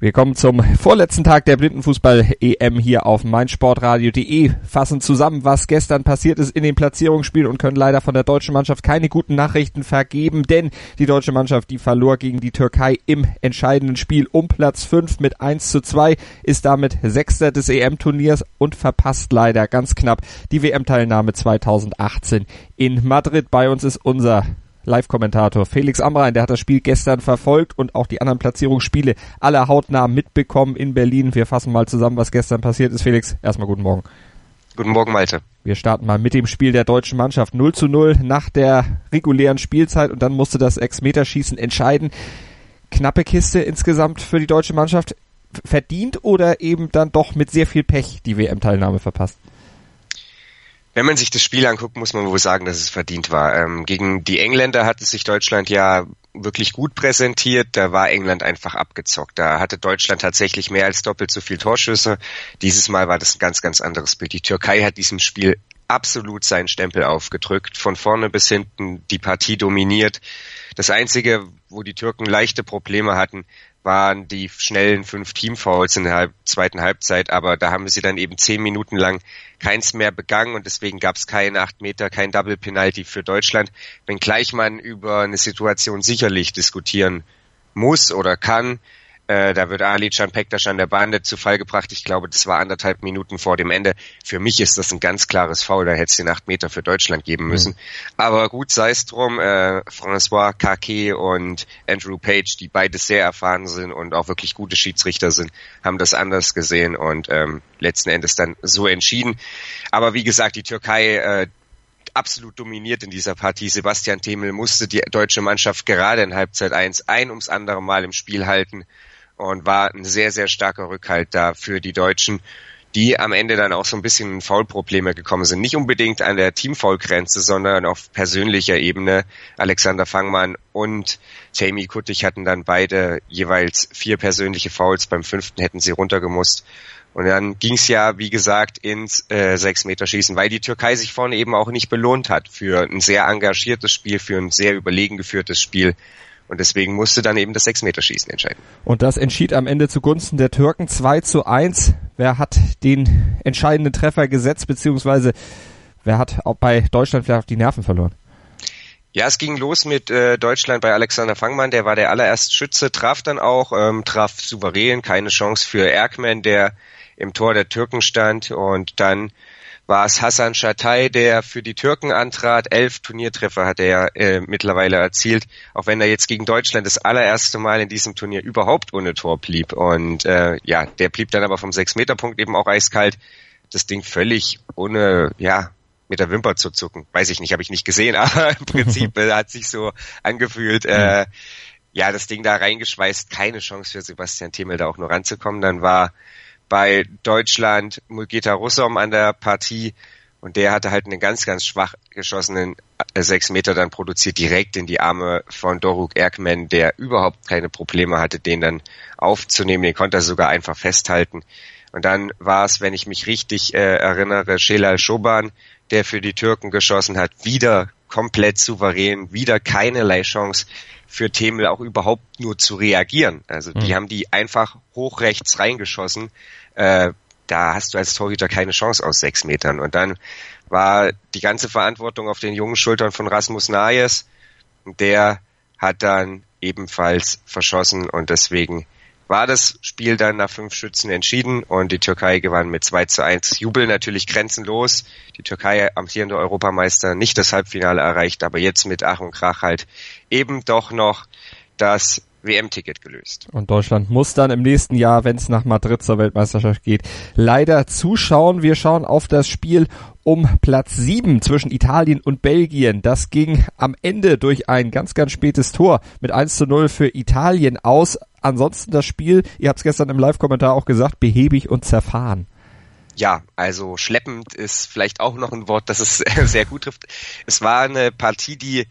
Wir kommen zum vorletzten Tag der Blindenfußball-EM hier auf meinsportradio.de, fassen zusammen, was gestern passiert ist in den Platzierungsspielen und können leider von der deutschen Mannschaft keine guten Nachrichten vergeben, denn die deutsche Mannschaft, die verlor gegen die Türkei im entscheidenden Spiel um Platz 5 mit 1 zu 2, ist damit Sechster des EM-Turniers und verpasst leider ganz knapp die WM-Teilnahme 2018 in Madrid. Bei uns ist unser Live-Kommentator Felix Amrein, der hat das Spiel gestern verfolgt und auch die anderen Platzierungsspiele alle hautnah mitbekommen in Berlin. Wir fassen mal zusammen, was gestern passiert ist. Felix, erstmal guten Morgen. Guten Morgen, Malte. Wir starten mal mit dem Spiel der deutschen Mannschaft. 0 zu 0 nach der regulären Spielzeit und dann musste das Ex-Meterschießen entscheiden. Knappe Kiste insgesamt für die deutsche Mannschaft. Verdient oder eben dann doch mit sehr viel Pech die WM-Teilnahme verpasst? Wenn man sich das Spiel anguckt, muss man wohl sagen, dass es verdient war. Ähm, gegen die Engländer hatte sich Deutschland ja wirklich gut präsentiert. Da war England einfach abgezockt. Da hatte Deutschland tatsächlich mehr als doppelt so viel Torschüsse. Dieses Mal war das ein ganz, ganz anderes Bild. Die Türkei hat diesem Spiel absolut seinen Stempel aufgedrückt, von vorne bis hinten die Partie dominiert. Das Einzige, wo die Türken leichte Probleme hatten, waren die schnellen fünf Teamfouls in der halb, zweiten Halbzeit, aber da haben sie dann eben zehn Minuten lang keins mehr begangen und deswegen gab es keinen acht Meter, kein Double Penalty für Deutschland, wenngleich man über eine Situation sicherlich diskutieren muss oder kann, äh, da wird Ali Can Pektas an der Bande zu Fall gebracht. Ich glaube, das war anderthalb Minuten vor dem Ende. Für mich ist das ein ganz klares Foul. Da hätte es den acht Meter für Deutschland geben mhm. müssen. Mhm. Aber gut, sei es drum. Äh, François Kake und Andrew Page, die beide sehr erfahren sind und auch wirklich gute Schiedsrichter sind, haben das anders gesehen und ähm, letzten Endes dann so entschieden. Aber wie gesagt, die Türkei, äh, absolut dominiert in dieser Partie. Sebastian Themel musste die deutsche Mannschaft gerade in Halbzeit 1 ein ums andere Mal im Spiel halten und war ein sehr, sehr starker Rückhalt da für die Deutschen, die am Ende dann auch so ein bisschen in Foulprobleme gekommen sind. Nicht unbedingt an der Teamfoul-Grenze, sondern auf persönlicher Ebene. Alexander Fangmann und Tammy Kuttig hatten dann beide jeweils vier persönliche Fouls. Beim fünften hätten sie runtergemusst. Und dann ging es ja, wie gesagt, ins äh, Sechs-Meter-Schießen, weil die Türkei sich vorne eben auch nicht belohnt hat für ein sehr engagiertes Spiel, für ein sehr überlegen geführtes Spiel. Und deswegen musste dann eben das Sechs-Meter-Schießen entscheiden. Und das entschied am Ende zugunsten der Türken 2 zu 1. Wer hat den entscheidenden Treffer gesetzt, beziehungsweise wer hat auch bei Deutschland vielleicht die Nerven verloren? Ja, es ging los mit äh, Deutschland bei Alexander Fangmann, der war der allererste Schütze, traf dann auch, ähm, traf souverän, keine Chance für Erkman, der im Tor der Türken stand und dann war es Hassan Shatay, der für die Türken antrat. Elf Turniertreffer hat er äh, mittlerweile erzielt, auch wenn er jetzt gegen Deutschland das allererste Mal in diesem Turnier überhaupt ohne Tor blieb. Und äh, ja, der blieb dann aber vom Sechs-Meter-Punkt eben auch eiskalt. Das Ding völlig ohne, ja, mit der Wimper zu zucken. Weiß ich nicht, habe ich nicht gesehen, aber im Prinzip äh, hat sich so angefühlt. Äh, ja, das Ding da reingeschweißt, keine Chance für Sebastian Themel da auch nur ranzukommen. Dann war bei Deutschland Mulgeta Russom an der Partie und der hatte halt einen ganz, ganz schwach geschossenen äh, sechs Meter dann produziert direkt in die Arme von Doruk Erkman, der überhaupt keine Probleme hatte, den dann aufzunehmen. Den konnte er sogar einfach festhalten. Und dann war es, wenn ich mich richtig äh, erinnere, Shelal Schoban, der für die Türken geschossen hat, wieder komplett souverän, wieder keinerlei Chance für Themel auch überhaupt nur zu reagieren. Also die mhm. haben die einfach hoch rechts reingeschossen. Äh, da hast du als Torhüter keine Chance aus sechs Metern. Und dann war die ganze Verantwortung auf den jungen Schultern von Rasmus Nayes. Der hat dann ebenfalls verschossen und deswegen war das Spiel dann nach fünf Schützen entschieden und die Türkei gewann mit 2 zu 1. Jubel natürlich grenzenlos. Die Türkei, amtierende Europameister, nicht das Halbfinale erreicht, aber jetzt mit Ach und Krach halt eben doch noch das WM-Ticket gelöst. Und Deutschland muss dann im nächsten Jahr, wenn es nach Madrid zur Weltmeisterschaft geht, leider zuschauen. Wir schauen auf das Spiel um Platz 7 zwischen Italien und Belgien. Das ging am Ende durch ein ganz, ganz spätes Tor mit 1 zu 0 für Italien aus ansonsten das Spiel, ihr habt es gestern im Live-Kommentar auch gesagt, behäbig und zerfahren. Ja, also schleppend ist vielleicht auch noch ein Wort, das es sehr gut trifft. Es war eine Partie, die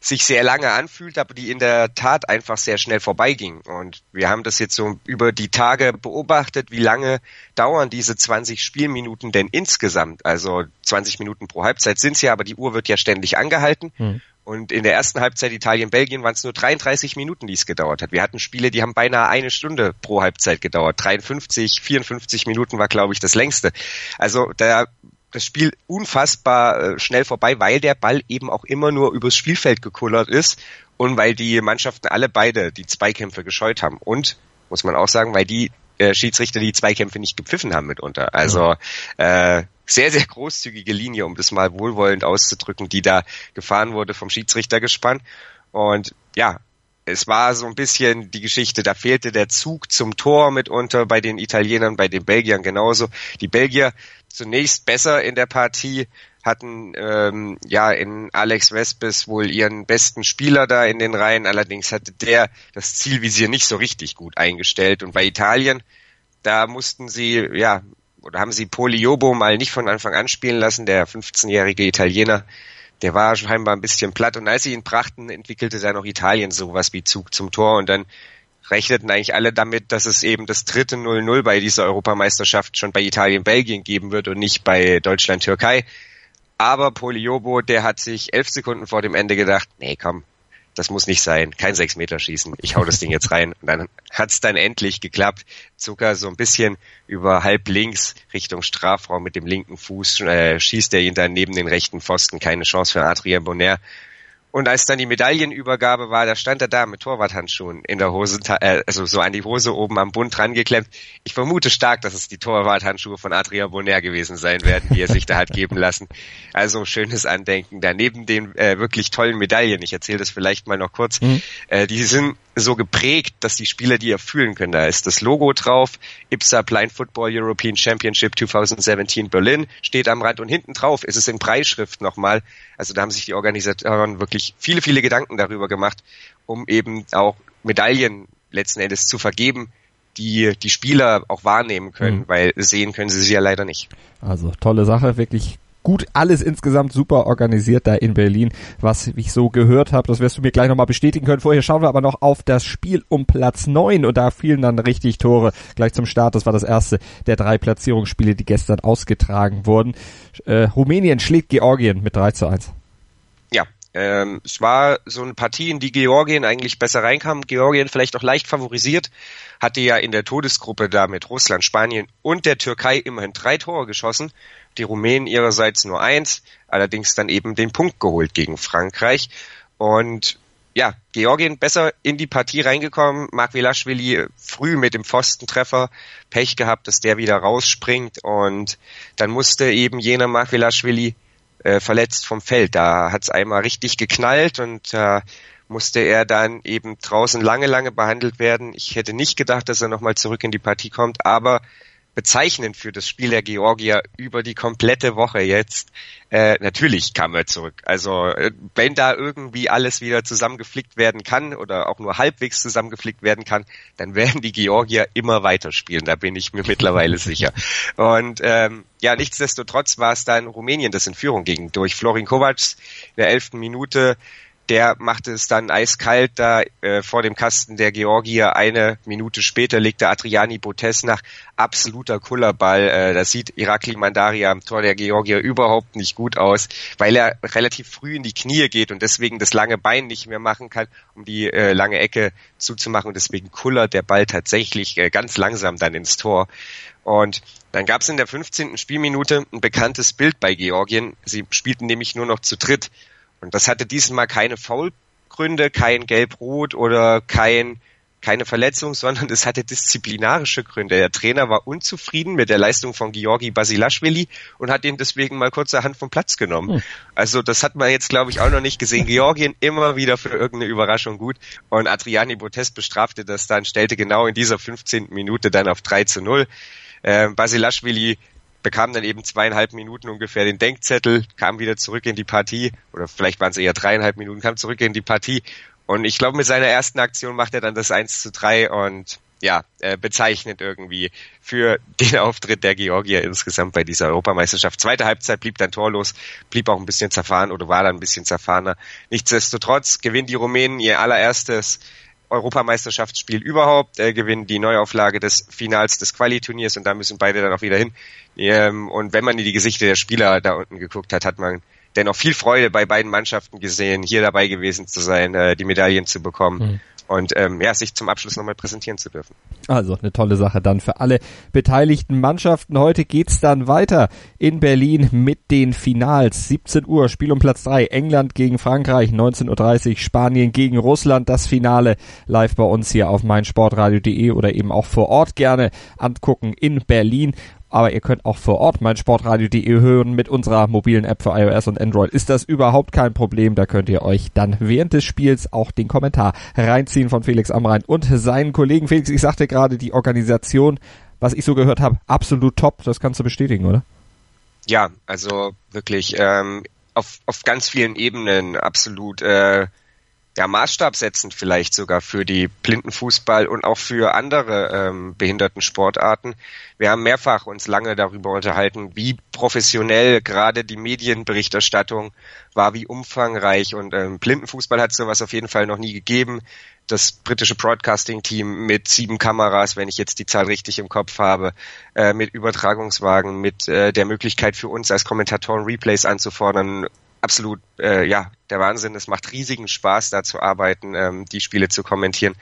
sich sehr lange anfühlt, aber die in der Tat einfach sehr schnell vorbeiging. Und wir haben das jetzt so über die Tage beobachtet, wie lange dauern diese 20 Spielminuten denn insgesamt? Also 20 Minuten pro Halbzeit sind es ja, aber die Uhr wird ja ständig angehalten. Hm. Und in der ersten Halbzeit Italien-Belgien waren es nur 33 Minuten, die es gedauert hat. Wir hatten Spiele, die haben beinahe eine Stunde pro Halbzeit gedauert. 53, 54 Minuten war, glaube ich, das längste. Also da das Spiel unfassbar äh, schnell vorbei, weil der Ball eben auch immer nur übers Spielfeld gekullert ist und weil die Mannschaften alle beide die Zweikämpfe gescheut haben. Und, muss man auch sagen, weil die äh, Schiedsrichter die Zweikämpfe nicht gepfiffen haben mitunter. Also äh, sehr, sehr großzügige Linie, um das mal wohlwollend auszudrücken, die da gefahren wurde vom Schiedsrichtergespann. Und ja, es war so ein bisschen die Geschichte, da fehlte der Zug zum Tor mitunter bei den Italienern, bei den Belgiern genauso. Die Belgier zunächst besser in der Partie, hatten ähm, ja in Alex Vespes wohl ihren besten Spieler da in den Reihen, allerdings hatte der das Zielvisier nicht so richtig gut eingestellt und bei Italien, da mussten sie ja oder haben sie Poliobo mal nicht von Anfang an spielen lassen, der 15-jährige Italiener, der war scheinbar ein bisschen platt. Und als sie ihn brachten, entwickelte dann noch Italien sowas wie Zug zum Tor. Und dann rechneten eigentlich alle damit, dass es eben das dritte 0-0 bei dieser Europameisterschaft schon bei Italien-Belgien geben wird und nicht bei Deutschland-Türkei. Aber Poliobo, der hat sich elf Sekunden vor dem Ende gedacht, nee, komm, das muss nicht sein, kein Sechs-Meter-Schießen, ich hau das Ding jetzt rein. Und dann hat's dann endlich geklappt. Zucker so ein bisschen über halb links Richtung Strafraum mit dem linken Fuß, äh, schießt er ihn dann neben den rechten Pfosten, keine Chance für Adrien Bonner. Und als dann die Medaillenübergabe war, da stand er da mit Torwarthandschuhen in der Hose, äh, also so an die Hose oben am Bund dran geklemmt. Ich vermute stark, dass es die Torwarthandschuhe von Adrian Bonaire gewesen sein werden, die er sich da hat geben lassen. Also schönes Andenken. Da neben den äh, wirklich tollen Medaillen, ich erzähle das vielleicht mal noch kurz, mhm. äh, die sind so geprägt, dass die Spieler die erfüllen können. Da ist das Logo drauf, IPSA Blind Football European Championship 2017 Berlin steht am Rand und hinten drauf ist es in Breitschrift nochmal. Also da haben sich die Organisatoren wirklich viele, viele Gedanken darüber gemacht, um eben auch Medaillen letzten Endes zu vergeben, die die Spieler auch wahrnehmen können, mhm. weil sehen können sie sie ja leider nicht. Also tolle Sache, wirklich gut, alles insgesamt super organisiert da in Berlin, was ich so gehört habe. Das wirst du mir gleich nochmal bestätigen können. Vorher schauen wir aber noch auf das Spiel um Platz neun und da fielen dann richtig Tore gleich zum Start. Das war das erste der drei Platzierungsspiele, die gestern ausgetragen wurden. Äh, Rumänien schlägt Georgien mit 3 zu 1. Ja, ähm, es war so eine Partie, in die Georgien eigentlich besser reinkam. Georgien vielleicht auch leicht favorisiert, hatte ja in der Todesgruppe da mit Russland, Spanien und der Türkei immerhin drei Tore geschossen die Rumänen ihrerseits nur eins, allerdings dann eben den Punkt geholt gegen Frankreich. Und ja, Georgien besser in die Partie reingekommen. Mark Velashvili früh mit dem Pfostentreffer Pech gehabt, dass der wieder rausspringt und dann musste eben jener Mark Velashvili äh, verletzt vom Feld. Da hat's einmal richtig geknallt und äh, musste er dann eben draußen lange, lange behandelt werden. Ich hätte nicht gedacht, dass er nochmal zurück in die Partie kommt, aber bezeichnend für das Spiel der Georgier über die komplette Woche jetzt. Äh, natürlich kam er zurück. Also äh, wenn da irgendwie alles wieder zusammengeflickt werden kann oder auch nur halbwegs zusammengeflickt werden kann, dann werden die Georgier immer weiterspielen. Da bin ich mir mittlerweile sicher. Und ähm, ja, nichtsdestotrotz war es dann Rumänien, das in Führung ging. Durch Florin Kovac in der elften Minute der machte es dann eiskalt da äh, vor dem Kasten der Georgier. Eine Minute später legte Adriani Botes nach absoluter Kullerball. Äh, das sieht Irakli Mandaria am Tor der Georgier überhaupt nicht gut aus, weil er relativ früh in die Knie geht und deswegen das lange Bein nicht mehr machen kann, um die äh, lange Ecke zuzumachen. Und deswegen kullert der Ball tatsächlich äh, ganz langsam dann ins Tor. Und dann gab es in der 15. Spielminute ein bekanntes Bild bei Georgien. Sie spielten nämlich nur noch zu dritt. Und das hatte diesmal keine Foulgründe, kein Gelb-Rot oder kein, keine Verletzung, sondern es hatte disziplinarische Gründe. Der Trainer war unzufrieden mit der Leistung von Georgi Basilashvili und hat ihn deswegen mal kurzerhand vom Platz genommen. Hm. Also das hat man jetzt, glaube ich, auch noch nicht gesehen. Georgien immer wieder für irgendeine Überraschung gut. Und Adriani Botes bestrafte das dann, stellte genau in dieser 15. Minute dann auf 3 zu 0. Äh, Basilashvili bekam dann eben zweieinhalb Minuten ungefähr den Denkzettel, kam wieder zurück in die Partie, oder vielleicht waren es eher dreieinhalb Minuten, kam zurück in die Partie. Und ich glaube, mit seiner ersten Aktion macht er dann das 1 zu 3 und ja, äh, bezeichnend irgendwie für den Auftritt der Georgier insgesamt bei dieser Europameisterschaft. Zweite Halbzeit blieb dann torlos, blieb auch ein bisschen zerfahren oder war dann ein bisschen zerfahrener. Nichtsdestotrotz gewinnen die Rumänen ihr allererstes Europameisterschaftsspiel überhaupt, äh, gewinnen die Neuauflage des Finals des Quali-Turniers und da müssen beide dann auch wieder hin. Ähm, und wenn man in die Gesichter der Spieler da unten geguckt hat, hat man dennoch viel Freude bei beiden Mannschaften gesehen, hier dabei gewesen zu sein, äh, die Medaillen zu bekommen. Mhm und ähm, ja, sich zum Abschluss nochmal präsentieren zu dürfen. Also eine tolle Sache dann für alle beteiligten Mannschaften. Heute geht's dann weiter in Berlin mit den Finals. 17 Uhr, Spiel um Platz 3, England gegen Frankreich, 19.30 Uhr, Spanien gegen Russland. Das Finale live bei uns hier auf meinsportradio.de oder eben auch vor Ort gerne angucken in Berlin aber ihr könnt auch vor Ort mein Sportradio.de hören mit unserer mobilen App für iOS und Android. Ist das überhaupt kein Problem? Da könnt ihr euch dann während des Spiels auch den Kommentar reinziehen von Felix Amrein und seinen Kollegen. Felix, ich sagte gerade, die Organisation, was ich so gehört habe, absolut top. Das kannst du bestätigen, oder? Ja, also wirklich ähm, auf, auf ganz vielen Ebenen absolut äh, ja, Maßstab setzend vielleicht sogar für die Blindenfußball und auch für andere ähm, behinderten Sportarten. Wir haben mehrfach uns lange darüber unterhalten, wie professionell gerade die Medienberichterstattung war, wie umfangreich und ähm, Blindenfußball hat sowas auf jeden Fall noch nie gegeben. Das britische Broadcasting-Team mit sieben Kameras, wenn ich jetzt die Zahl richtig im Kopf habe, äh, mit Übertragungswagen, mit äh, der Möglichkeit für uns als Kommentatoren Replays anzufordern, absolut äh, ja der Wahnsinn. Es macht riesigen Spaß, da zu arbeiten, ähm, die Spiele zu kommentieren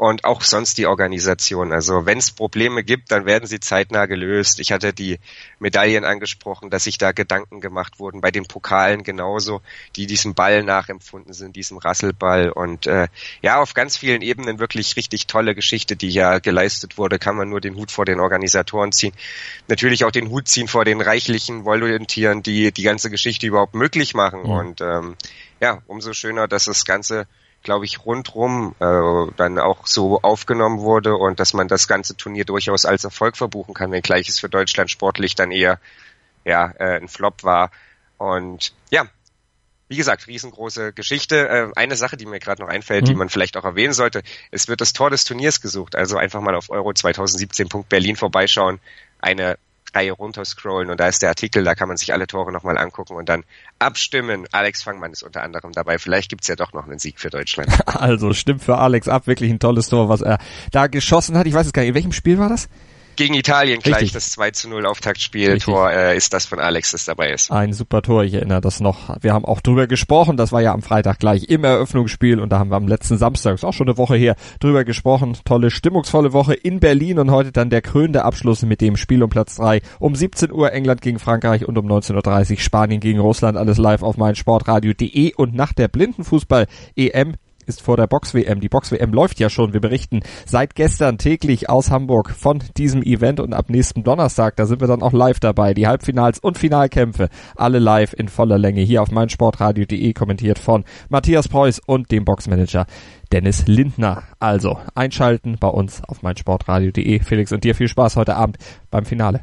und auch sonst die Organisation. Also wenn es Probleme gibt, dann werden sie zeitnah gelöst. Ich hatte die Medaillen angesprochen, dass sich da Gedanken gemacht wurden, bei den Pokalen genauso, die diesem Ball nachempfunden sind, diesem Rasselball und äh, ja, auf ganz vielen Ebenen wirklich richtig tolle Geschichte, die ja geleistet wurde, kann man nur den Hut vor den Organisatoren ziehen. Natürlich auch den Hut ziehen vor den reichlichen Volontieren, die die ganze Geschichte überhaupt möglich machen mhm. und ähm, ja, umso schöner, dass das Ganze glaube ich, rundrum äh, dann auch so aufgenommen wurde und dass man das ganze Turnier durchaus als Erfolg verbuchen kann, wenngleich es für Deutschland sportlich dann eher ja, äh, ein Flop war. Und ja, wie gesagt, riesengroße Geschichte. Äh, eine Sache, die mir gerade noch einfällt, mhm. die man vielleicht auch erwähnen sollte, es wird das Tor des Turniers gesucht. Also einfach mal auf Euro 2017.berlin vorbeischauen. Eine Reihe runterscrollen und da ist der Artikel, da kann man sich alle Tore nochmal angucken und dann abstimmen. Alex Fangmann ist unter anderem dabei. Vielleicht gibt's ja doch noch einen Sieg für Deutschland. Also stimmt für Alex ab. Wirklich ein tolles Tor, was er da geschossen hat. Ich weiß es gar nicht, in welchem Spiel war das? Gegen Italien gleich Richtig. das 2 zu 0 Auftaktspiel. Tor äh, ist das von Alex, das dabei ist. Ein super Tor, ich erinnere das noch. Wir haben auch drüber gesprochen, das war ja am Freitag gleich im Eröffnungsspiel und da haben wir am letzten Samstag, ist auch schon eine Woche her, drüber gesprochen. Tolle, stimmungsvolle Woche in Berlin und heute dann der krönende Abschluss mit dem Spiel um Platz 3. Um 17 Uhr England gegen Frankreich und um 19.30 Uhr Spanien gegen Russland. Alles live auf meinsportradio.de und nach der Blindenfußball-EM ist vor der Box-WM. Die Box-WM läuft ja schon. Wir berichten seit gestern täglich aus Hamburg von diesem Event und ab nächsten Donnerstag, da sind wir dann auch live dabei. Die Halbfinals und Finalkämpfe, alle live in voller Länge hier auf meinsportradio.de, kommentiert von Matthias Preuß und dem Boxmanager Dennis Lindner. Also einschalten bei uns auf meinsportradio.de. Felix und dir viel Spaß heute Abend beim Finale